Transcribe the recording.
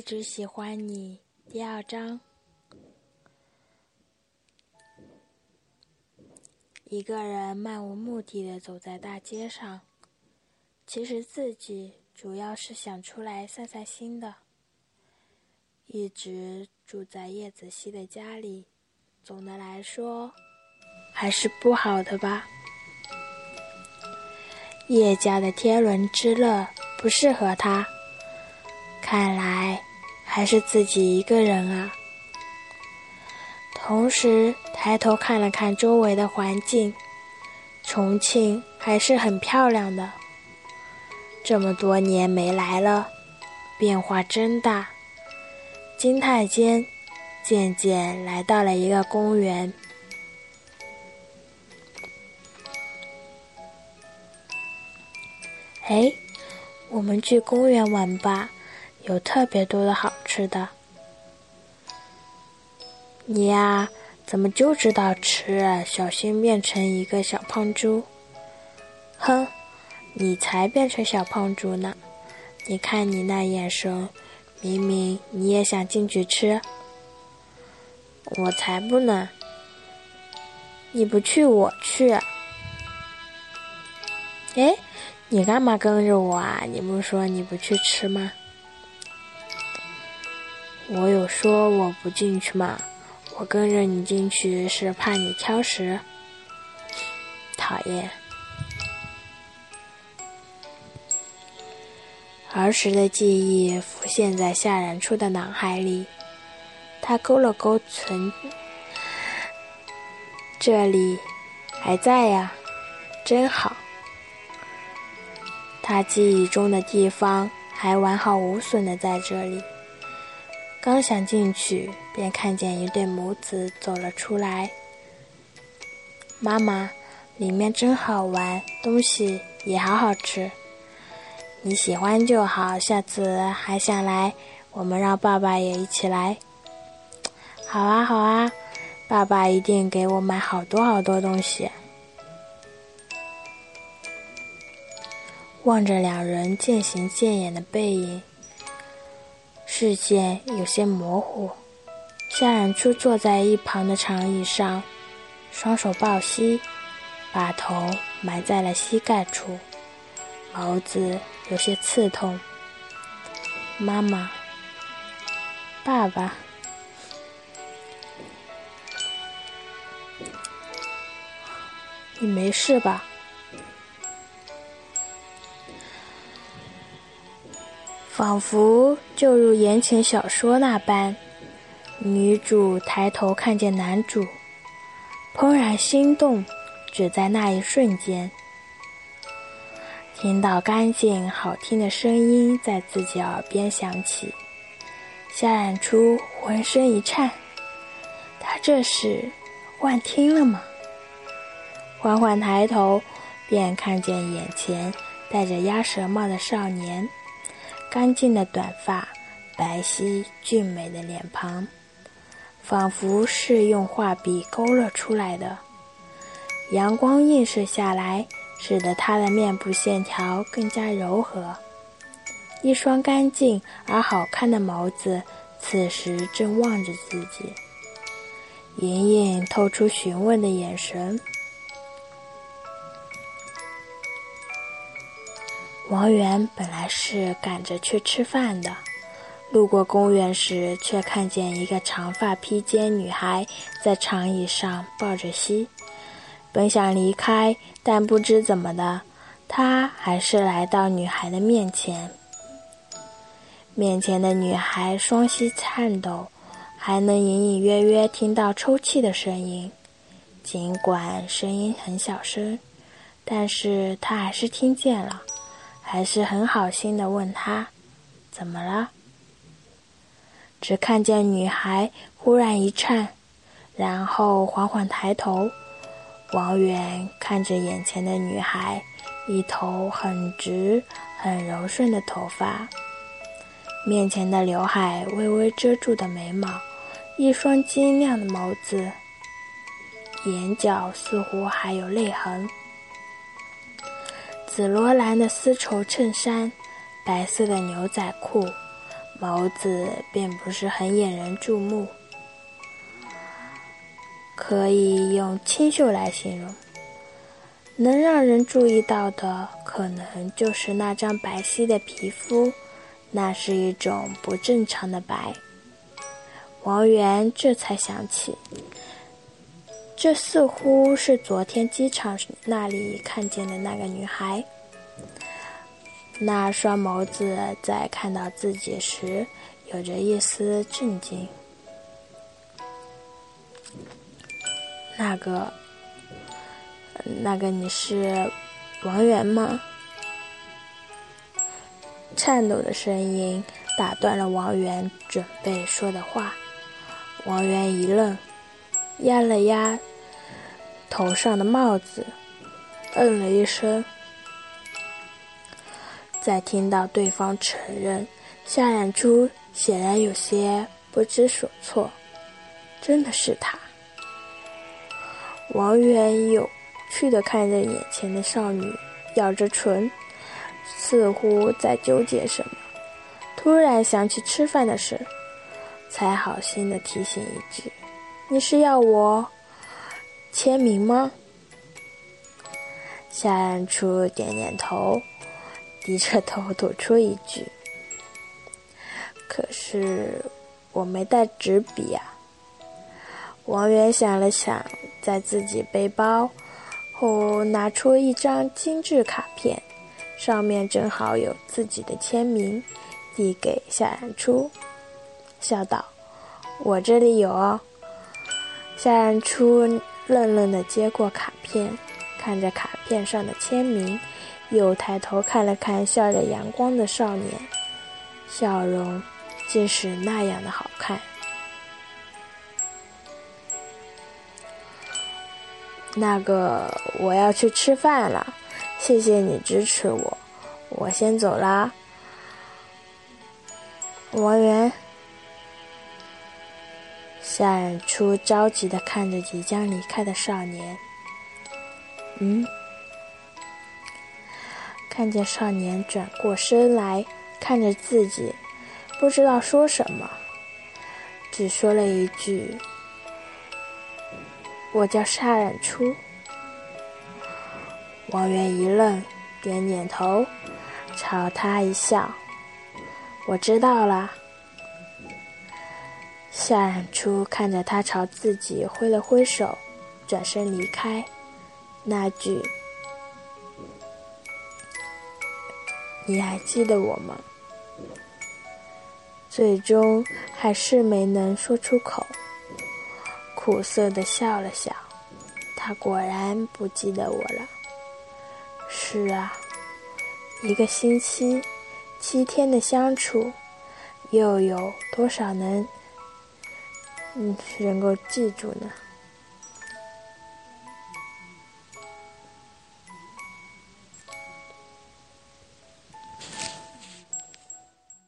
一直喜欢你。第二章，一个人漫无目的的走在大街上，其实自己主要是想出来散散心的。一直住在叶子熙的家里，总的来说还是不好的吧。叶家的天伦之乐不适合他，看来。还是自己一个人啊。同时抬头看了看周围的环境，重庆还是很漂亮的。这么多年没来了，变化真大。惊叹间，渐渐来到了一个公园。哎，我们去公园玩吧。有特别多的好吃的，你呀，怎么就知道吃？小心变成一个小胖猪！哼，你才变成小胖猪呢！你看你那眼神，明明你也想进去吃。我才不呢！你不去，我去。哎，你干嘛跟着我啊？你不是说你不去吃吗？我有说我不进去吗？我跟着你进去是怕你挑食。讨厌。儿时的记忆浮现在夏然初的脑海里，他勾了勾唇，这里还在呀，真好。他记忆中的地方还完好无损的在这里。刚想进去，便看见一对母子走了出来。妈妈，里面真好玩，东西也好好吃。你喜欢就好，下次还想来，我们让爸爸也一起来。好啊，好啊，爸爸一定给我买好多好多东西。望着两人渐行渐远的背影。视线有些模糊，夏冉初坐在一旁的长椅上，双手抱膝，把头埋在了膝盖处，眸子有些刺痛。妈妈，爸爸，你没事吧？仿佛就如言情小说那般，女主抬头看见男主，怦然心动，只在那一瞬间，听到干净好听的声音在自己耳边响起，夏染初浑身一颤，他这是幻听了吗？缓缓抬头，便看见眼前戴着鸭舌帽的少年。干净的短发，白皙俊美的脸庞，仿佛是用画笔勾勒出来的。阳光映射下来，使得他的面部线条更加柔和。一双干净而好看的眸子，此时正望着自己，隐隐透出询问的眼神。王源本来是赶着去吃饭的，路过公园时，却看见一个长发披肩女孩在长椅上抱着膝。本想离开，但不知怎么的，他还是来到女孩的面前。面前的女孩双膝颤抖，还能隐隐约约听到抽泣的声音，尽管声音很小声，但是他还是听见了。还是很好心的问他：“怎么了？”只看见女孩忽然一颤，然后缓缓抬头。王源看着眼前的女孩，一头很直、很柔顺的头发，面前的刘海微微遮住的眉毛，一双晶亮的眸子，眼角似乎还有泪痕。紫罗兰的丝绸衬衫，白色的牛仔裤，眸子并不是很引人注目，可以用清秀来形容。能让人注意到的，可能就是那张白皙的皮肤，那是一种不正常的白。王源这才想起，这似乎是昨天机场那里看见的那个女孩。那双眸子在看到自己时，有着一丝震惊。那个，那个你是王源吗？颤抖的声音打断了王源准备说的话。王源一愣，压了压头上的帽子，嗯了一声。在听到对方承认，夏冉初显然有些不知所措。真的是他。王源有趣的看着眼前的少女，咬着唇，似乎在纠结什么。突然想起吃饭的事，才好心的提醒一句：“你是要我签名吗？”夏冉初点点头。低着头吐出一句：“可是我没带纸笔啊。”王源想了想，在自己背包后拿出一张精致卡片，上面正好有自己的签名，递给夏冉初，笑道：“我这里有哦。”夏冉初愣愣的接过卡片，看着卡片上的签名。又抬头看了看笑着阳光的少年，笑容竟是那样的好看。那个，我要去吃饭了，谢谢你支持我，我先走啦。王源，夏冉初着急的看着即将离开的少年，嗯。看见少年转过身来看着自己，不知道说什么，只说了一句：“我叫夏染初。”王源一愣，点点头，朝他一笑：“我知道了。”夏冉初看着他朝自己挥了挥手，转身离开，那句。你还记得我吗？最终还是没能说出口，苦涩的笑了笑。他果然不记得我了。是啊，一个星期，七天的相处，又有多少能，嗯，能够记住呢？